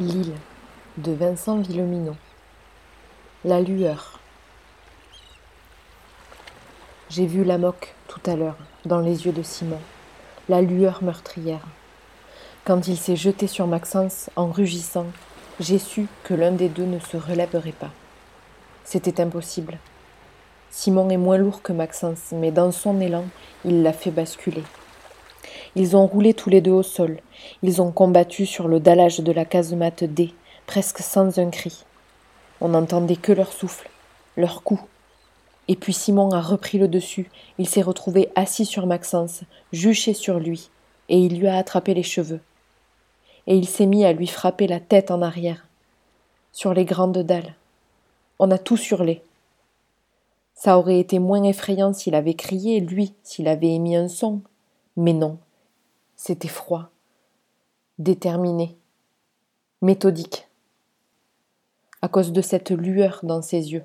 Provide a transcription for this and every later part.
L'île de Vincent Villeminot. La lueur. J'ai vu la moque tout à l'heure dans les yeux de Simon, la lueur meurtrière. Quand il s'est jeté sur Maxence en rugissant, j'ai su que l'un des deux ne se relèverait pas. C'était impossible. Simon est moins lourd que Maxence, mais dans son élan, il l'a fait basculer. Ils ont roulé tous les deux au sol. Ils ont combattu sur le dallage de la casemate D, presque sans un cri. On n'entendait que leur souffle, leur coup. Et puis Simon a repris le dessus. Il s'est retrouvé assis sur Maxence, juché sur lui, et il lui a attrapé les cheveux. Et il s'est mis à lui frapper la tête en arrière, sur les grandes dalles. On a tous hurlé. Ça aurait été moins effrayant s'il avait crié, lui, s'il avait émis un son. Mais non, c'était froid, déterminé, méthodique, à cause de cette lueur dans ses yeux.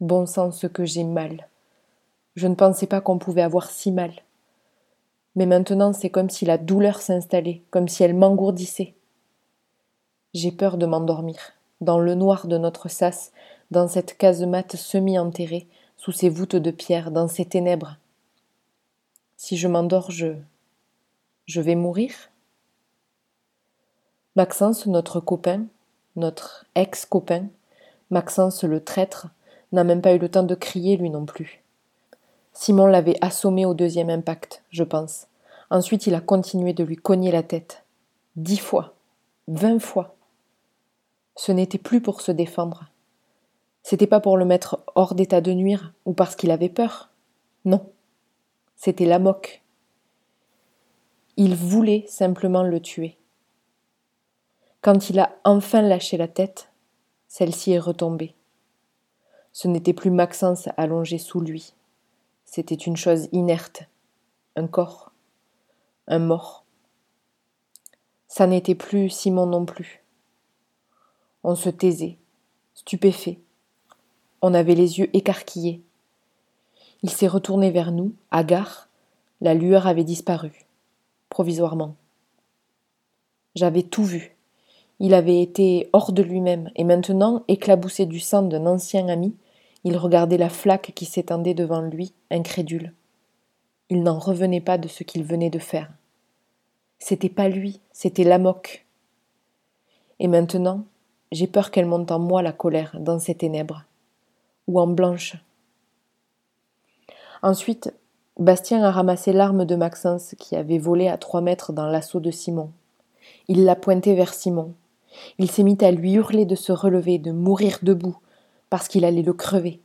Bon sens que j'ai mal. Je ne pensais pas qu'on pouvait avoir si mal. Mais maintenant c'est comme si la douleur s'installait, comme si elle m'engourdissait. J'ai peur de m'endormir, dans le noir de notre sas, dans cette casemate semi-enterrée, sous ces voûtes de pierre, dans ces ténèbres. Si je m'endors, je. je vais mourir? Maxence, notre copain, notre ex-copain, Maxence le traître, n'a même pas eu le temps de crier lui non plus. Simon l'avait assommé au deuxième impact, je pense. Ensuite, il a continué de lui cogner la tête. Dix fois, vingt fois. Ce n'était plus pour se défendre. C'était pas pour le mettre hors d'état de nuire ou parce qu'il avait peur. Non. C'était la moque. Il voulait simplement le tuer. Quand il a enfin lâché la tête, celle-ci est retombée. Ce n'était plus Maxence allongé sous lui. C'était une chose inerte, un corps, un mort. Ça n'était plus Simon non plus. On se taisait, stupéfait. On avait les yeux écarquillés, il s'est retourné vers nous, hagard. La lueur avait disparu, provisoirement. J'avais tout vu. Il avait été hors de lui-même, et maintenant, éclaboussé du sang d'un ancien ami, il regardait la flaque qui s'étendait devant lui, incrédule. Il n'en revenait pas de ce qu'il venait de faire. C'était pas lui, c'était la moque. Et maintenant, j'ai peur qu'elle monte en moi la colère dans ces ténèbres, ou en blanche, Ensuite, Bastien a ramassé l'arme de Maxence qui avait volé à trois mètres dans l'assaut de Simon. Il l'a pointé vers Simon. Il s'est mis à lui hurler de se relever, de mourir debout, parce qu'il allait le crever.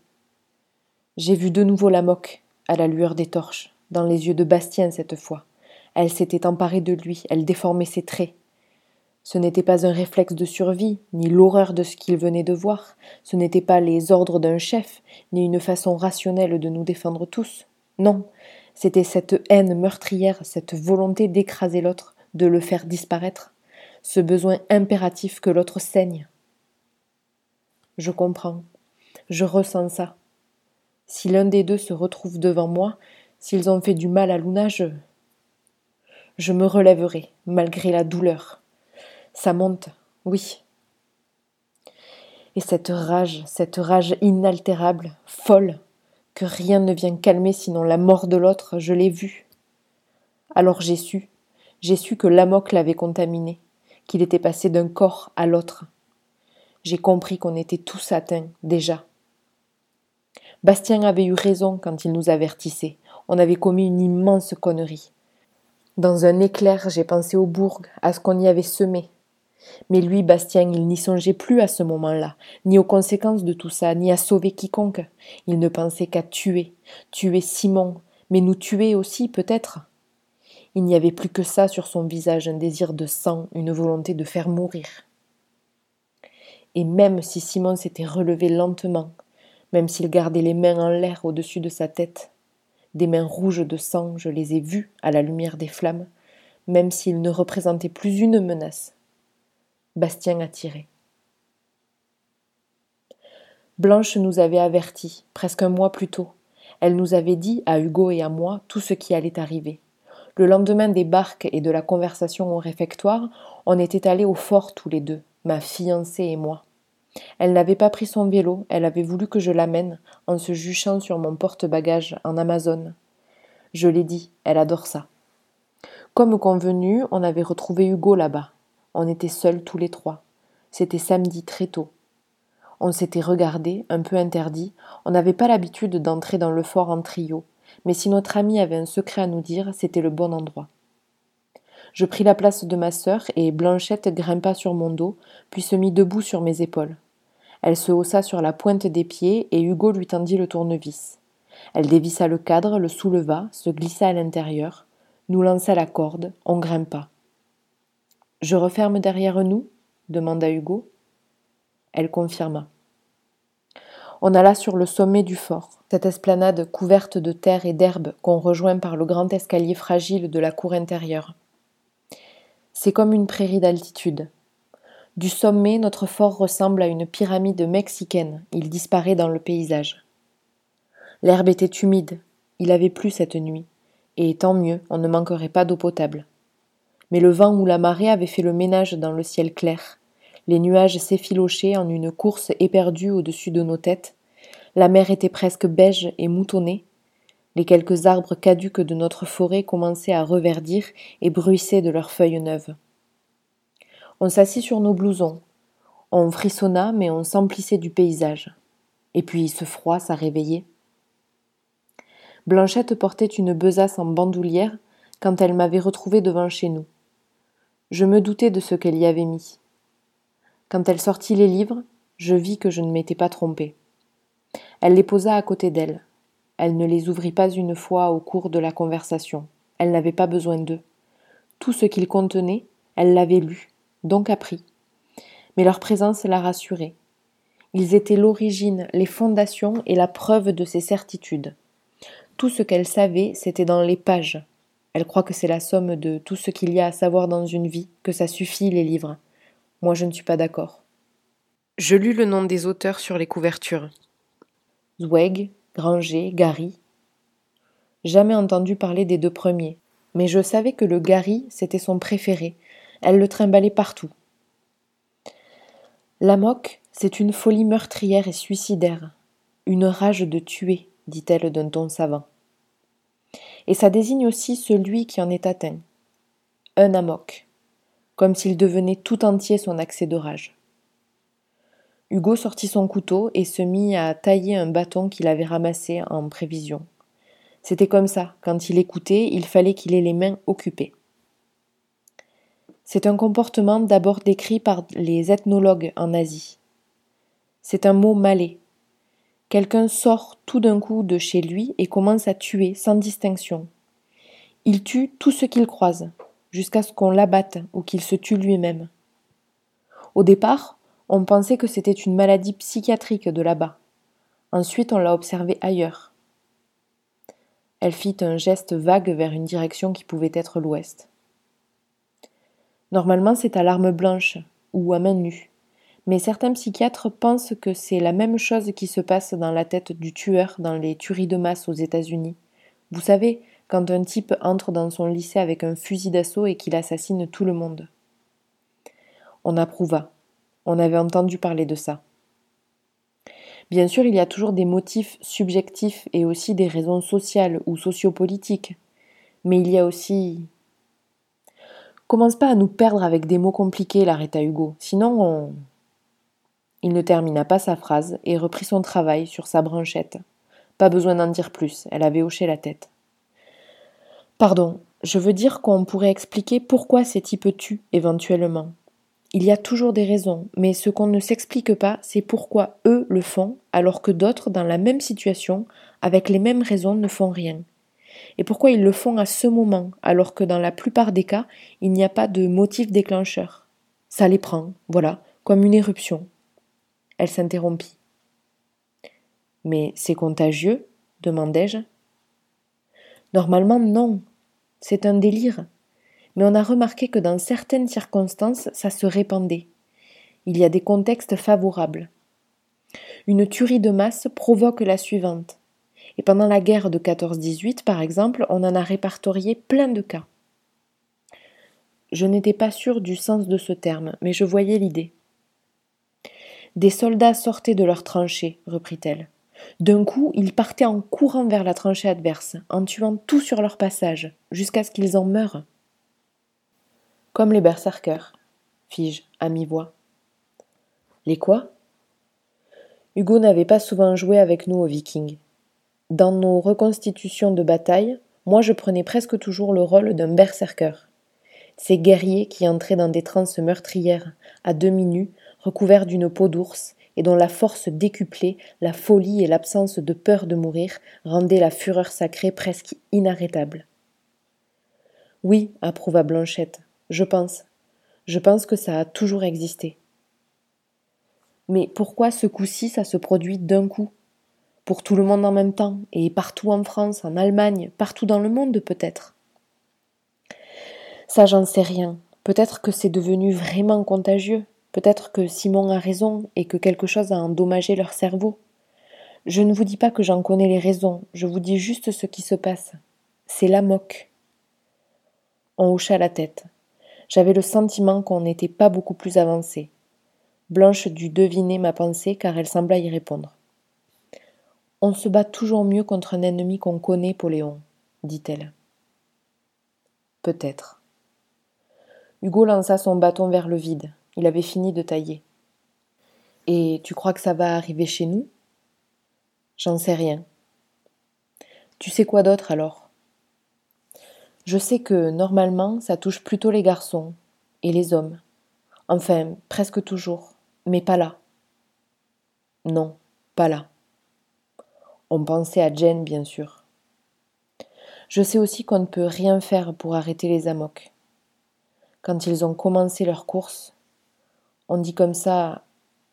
J'ai vu de nouveau la moque, à la lueur des torches, dans les yeux de Bastien cette fois. Elle s'était emparée de lui, elle déformait ses traits. Ce n'était pas un réflexe de survie, ni l'horreur de ce qu'il venait de voir, ce n'étaient pas les ordres d'un chef, ni une façon rationnelle de nous défendre tous. Non, c'était cette haine meurtrière, cette volonté d'écraser l'autre, de le faire disparaître, ce besoin impératif que l'autre saigne. Je comprends, je ressens ça. Si l'un des deux se retrouve devant moi, s'ils ont fait du mal à Luna, je. Je me relèverai, malgré la douleur. Ça monte, oui. Et cette rage, cette rage inaltérable, folle, que rien ne vient calmer sinon la mort de l'autre, je l'ai vue. Alors j'ai su, j'ai su que l'amok l'avait contaminé, qu'il était passé d'un corps à l'autre. J'ai compris qu'on était tous atteints, déjà. Bastien avait eu raison quand il nous avertissait. On avait commis une immense connerie. Dans un éclair, j'ai pensé au bourg, à ce qu'on y avait semé, mais lui, Bastien, il n'y songeait plus à ce moment-là, ni aux conséquences de tout ça, ni à sauver quiconque. Il ne pensait qu'à tuer, tuer Simon, mais nous tuer aussi, peut-être. Il n'y avait plus que ça sur son visage, un désir de sang, une volonté de faire mourir. Et même si Simon s'était relevé lentement, même s'il gardait les mains en l'air au-dessus de sa tête, des mains rouges de sang, je les ai vues à la lumière des flammes, même s'il ne représentait plus une menace, Bastien a tiré. Blanche nous avait avertis, presque un mois plus tôt. Elle nous avait dit, à Hugo et à moi, tout ce qui allait arriver. Le lendemain des barques et de la conversation au réfectoire, on était allés au fort tous les deux, ma fiancée et moi. Elle n'avait pas pris son vélo, elle avait voulu que je l'amène, en se juchant sur mon porte-bagages en Amazon. Je l'ai dit, elle adore ça. Comme convenu, on avait retrouvé Hugo là-bas. On était seuls tous les trois. C'était samedi très tôt. On s'était regardé, un peu interdit. On n'avait pas l'habitude d'entrer dans le fort en trio. Mais si notre ami avait un secret à nous dire, c'était le bon endroit. Je pris la place de ma sœur et Blanchette grimpa sur mon dos, puis se mit debout sur mes épaules. Elle se haussa sur la pointe des pieds et Hugo lui tendit le tournevis. Elle dévissa le cadre, le souleva, se glissa à l'intérieur, nous lança la corde, on grimpa. Je referme derrière nous? demanda Hugo. Elle confirma. On alla sur le sommet du fort, cette esplanade couverte de terre et d'herbe qu'on rejoint par le grand escalier fragile de la cour intérieure. C'est comme une prairie d'altitude. Du sommet, notre fort ressemble à une pyramide mexicaine, il disparaît dans le paysage. L'herbe était humide, il avait plu cette nuit, et tant mieux, on ne manquerait pas d'eau potable. Mais le vent ou la marée avait fait le ménage dans le ciel clair, les nuages s'effilochaient en une course éperdue au-dessus de nos têtes, la mer était presque beige et moutonnée, les quelques arbres caduques de notre forêt commençaient à reverdir et bruissaient de leurs feuilles neuves. On s'assit sur nos blousons. On frissonna, mais on s'emplissait du paysage. Et puis ce froid, ça réveillait. Blanchette portait une besace en bandoulière quand elle m'avait retrouvé devant chez nous. Je me doutais de ce qu'elle y avait mis. Quand elle sortit les livres, je vis que je ne m'étais pas trompée. Elle les posa à côté d'elle. Elle ne les ouvrit pas une fois au cours de la conversation. Elle n'avait pas besoin d'eux. Tout ce qu'ils contenaient, elle l'avait lu, donc appris. Mais leur présence la rassurait. Ils étaient l'origine, les fondations et la preuve de ses certitudes. Tout ce qu'elle savait, c'était dans les pages. Elle croit que c'est la somme de tout ce qu'il y a à savoir dans une vie, que ça suffit les livres. Moi, je ne suis pas d'accord. Je lus le nom des auteurs sur les couvertures. Zweig, Granger, Gary. Jamais entendu parler des deux premiers, mais je savais que le Gary, c'était son préféré, elle le trimballait partout. L'amok, c'est une folie meurtrière et suicidaire, une rage de tuer, dit-elle d'un ton savant. Et ça désigne aussi celui qui en est atteint. Un amok, comme s'il devenait tout entier son accès de rage. Hugo sortit son couteau et se mit à tailler un bâton qu'il avait ramassé en prévision. C'était comme ça, quand il écoutait, il fallait qu'il ait les mains occupées. C'est un comportement d'abord décrit par les ethnologues en Asie. C'est un mot malais. Quelqu'un sort tout d'un coup de chez lui et commence à tuer sans distinction. Il tue tout ce qu'il croise, jusqu'à ce qu'on l'abatte ou qu'il se tue lui-même. Au départ, on pensait que c'était une maladie psychiatrique de là-bas. Ensuite, on l'a observé ailleurs. Elle fit un geste vague vers une direction qui pouvait être l'ouest. Normalement, c'est à l'arme blanche ou à main nue. Mais certains psychiatres pensent que c'est la même chose qui se passe dans la tête du tueur dans les tueries de masse aux États-Unis. Vous savez, quand un type entre dans son lycée avec un fusil d'assaut et qu'il assassine tout le monde. On approuva. On avait entendu parler de ça. Bien sûr, il y a toujours des motifs subjectifs et aussi des raisons sociales ou sociopolitiques. Mais il y a aussi Commence pas à nous perdre avec des mots compliqués, l'arrêta Hugo. Sinon, on. Il ne termina pas sa phrase et reprit son travail sur sa branchette. Pas besoin d'en dire plus, elle avait hoché la tête. Pardon, je veux dire qu'on pourrait expliquer pourquoi ces types tuent éventuellement. Il y a toujours des raisons, mais ce qu'on ne s'explique pas, c'est pourquoi eux le font, alors que d'autres, dans la même situation, avec les mêmes raisons, ne font rien et pourquoi ils le font à ce moment, alors que dans la plupart des cas, il n'y a pas de motif déclencheur. Ça les prend, voilà, comme une éruption. Elle s'interrompit. Mais c'est contagieux? demandai-je. Normalement, non. C'est un délire. Mais on a remarqué que dans certaines circonstances, ça se répandait. Il y a des contextes favorables. Une tuerie de masse provoque la suivante Et pendant la guerre de 14-18, par exemple, on en a répertorié plein de cas. Je n'étais pas sûre du sens de ce terme, mais je voyais l'idée. Des soldats sortaient de leurs tranchées, reprit-elle. D'un coup, ils partaient en courant vers la tranchée adverse, en tuant tout sur leur passage, jusqu'à ce qu'ils en meurent. Comme les berserkers, fis-je à mi-voix. Les quoi? Hugo n'avait pas souvent joué avec nous aux Vikings. Dans nos reconstitutions de bataille, moi je prenais presque toujours le rôle d'un berserker. Ces guerriers qui entraient dans des transes meurtrières, à demi nus, recouverts d'une peau d'ours, et dont la force décuplée, la folie et l'absence de peur de mourir rendaient la fureur sacrée presque inarrêtable. Oui, approuva Blanchette, je pense. Je pense que ça a toujours existé. Mais pourquoi ce coup-ci ça se produit d'un coup? Pour tout le monde en même temps, et partout en France, en Allemagne, partout dans le monde peut-être? Ça j'en sais rien. Peut-être que c'est devenu vraiment contagieux. Peut-être que Simon a raison et que quelque chose a endommagé leur cerveau. Je ne vous dis pas que j'en connais les raisons, je vous dis juste ce qui se passe. C'est la moque. On hocha la tête. J'avais le sentiment qu'on n'était pas beaucoup plus avancé. Blanche dut deviner ma pensée car elle sembla y répondre. On se bat toujours mieux contre un ennemi qu'on connaît, Poléon, dit-elle. Peut-être. Hugo lança son bâton vers le vide. Il avait fini de tailler. Et tu crois que ça va arriver chez nous? J'en sais rien. Tu sais quoi d'autre alors? Je sais que normalement ça touche plutôt les garçons et les hommes. Enfin, presque toujours, mais pas là. Non, pas là. On pensait à Jen, bien sûr. Je sais aussi qu'on ne peut rien faire pour arrêter les amocs. Quand ils ont commencé leur course, on dit comme ça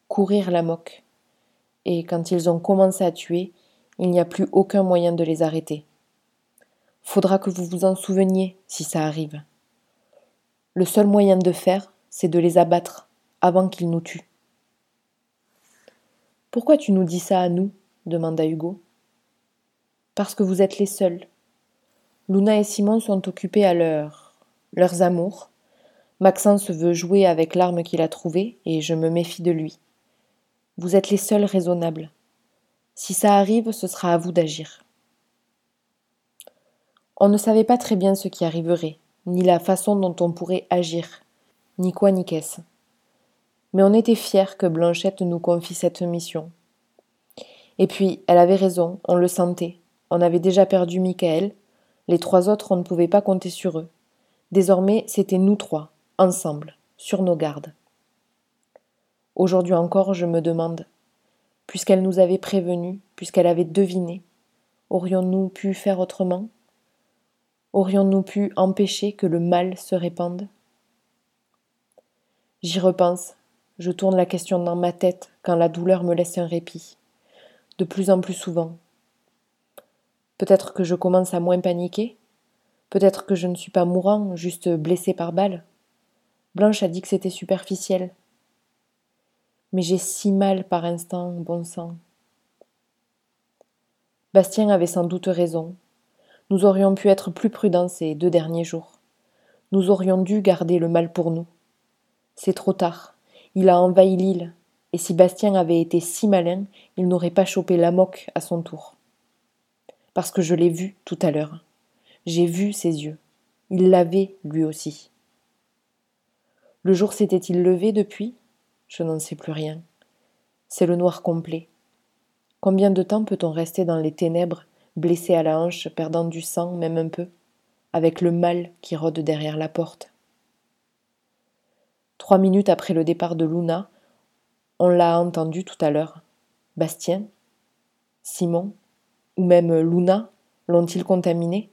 courir la moque. Et quand ils ont commencé à tuer, il n'y a plus aucun moyen de les arrêter. Faudra que vous vous en souveniez si ça arrive. Le seul moyen de faire, c'est de les abattre avant qu'ils nous tuent. Pourquoi tu nous dis ça à nous? demanda Hugo. Parce que vous êtes les seuls. Luna et Simon sont occupés à leur... leurs amours, Maxence veut jouer avec l'arme qu'il a trouvée, et je me méfie de lui. Vous êtes les seuls raisonnables. Si ça arrive, ce sera à vous d'agir. On ne savait pas très bien ce qui arriverait, ni la façon dont on pourrait agir, ni quoi ni qu'est-ce. Mais on était fiers que Blanchette nous confie cette mission. Et puis, elle avait raison, on le sentait. On avait déjà perdu Michael, les trois autres, on ne pouvait pas compter sur eux. Désormais, c'était nous trois, ensemble, sur nos gardes. Aujourd'hui encore, je me demande, puisqu'elle nous avait prévenus, puisqu'elle avait deviné, aurions-nous pu faire autrement? Aurions-nous pu empêcher que le mal se répande? J'y repense, je tourne la question dans ma tête quand la douleur me laisse un répit, de plus en plus souvent. Peut-être que je commence à moins paniquer, peut-être que je ne suis pas mourant, juste blessé par balle. Blanche a dit que c'était superficiel. Mais j'ai si mal par instant, bon sang. Bastien avait sans doute raison. Nous aurions pu être plus prudents ces deux derniers jours. Nous aurions dû garder le mal pour nous. C'est trop tard. Il a envahi l'île, et si Bastien avait été si malin, il n'aurait pas chopé la moque à son tour. Parce que je l'ai vu tout à l'heure. J'ai vu ses yeux. Il l'avait, lui aussi. Le jour s'était-il levé depuis? Je n'en sais plus rien. C'est le noir complet. Combien de temps peut-on rester dans les ténèbres, blessé à la hanche, perdant du sang, même un peu, avec le mal qui rôde derrière la porte? Trois minutes après le départ de Luna, on l'a entendu tout à l'heure. Bastien? Simon? Ou même Luna? L'ont-ils contaminé?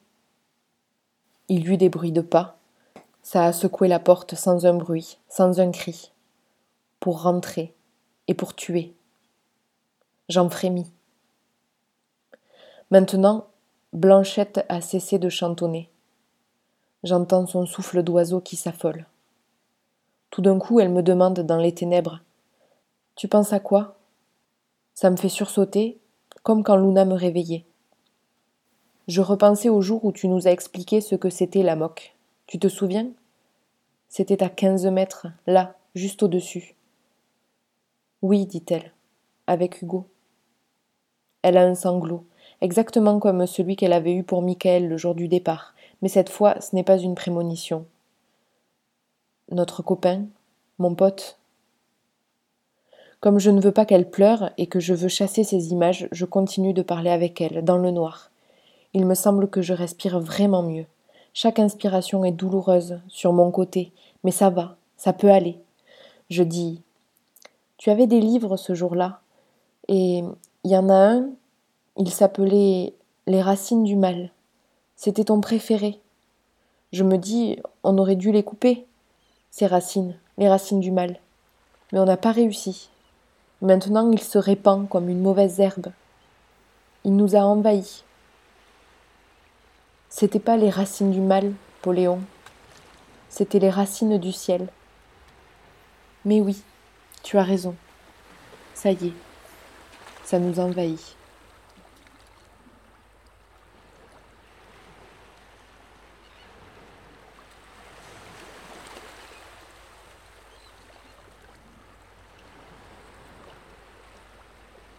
Il y eut des bruits de pas, ça a secoué la porte sans un bruit, sans un cri, pour rentrer et pour tuer. J'en frémis. Maintenant, Blanchette a cessé de chantonner. J'entends son souffle d'oiseau qui s'affole. Tout d'un coup, elle me demande dans les ténèbres Tu penses à quoi? Ça me fait sursauter, comme quand Luna me réveillait. Je repensais au jour où tu nous as expliqué ce que c'était la moque. Tu te souviens? C'était à quinze mètres, là, juste au-dessus. Oui, dit-elle, avec Hugo. Elle a un sanglot, exactement comme celui qu'elle avait eu pour Michael le jour du départ, mais cette fois ce n'est pas une prémonition. Notre copain, mon pote. Comme je ne veux pas qu'elle pleure et que je veux chasser ces images, je continue de parler avec elle, dans le noir. Il me semble que je respire vraiment mieux. Chaque inspiration est douloureuse sur mon côté, mais ça va, ça peut aller. Je dis Tu avais des livres ce jour-là, et il y en a un, il s'appelait Les racines du mal. C'était ton préféré. Je me dis On aurait dû les couper, ces racines, les racines du mal. Mais on n'a pas réussi. Maintenant il se répand comme une mauvaise herbe. Il nous a envahis. C'était pas les racines du mal, Poléon. C'était les racines du ciel. Mais oui, tu as raison. Ça y est, ça nous envahit.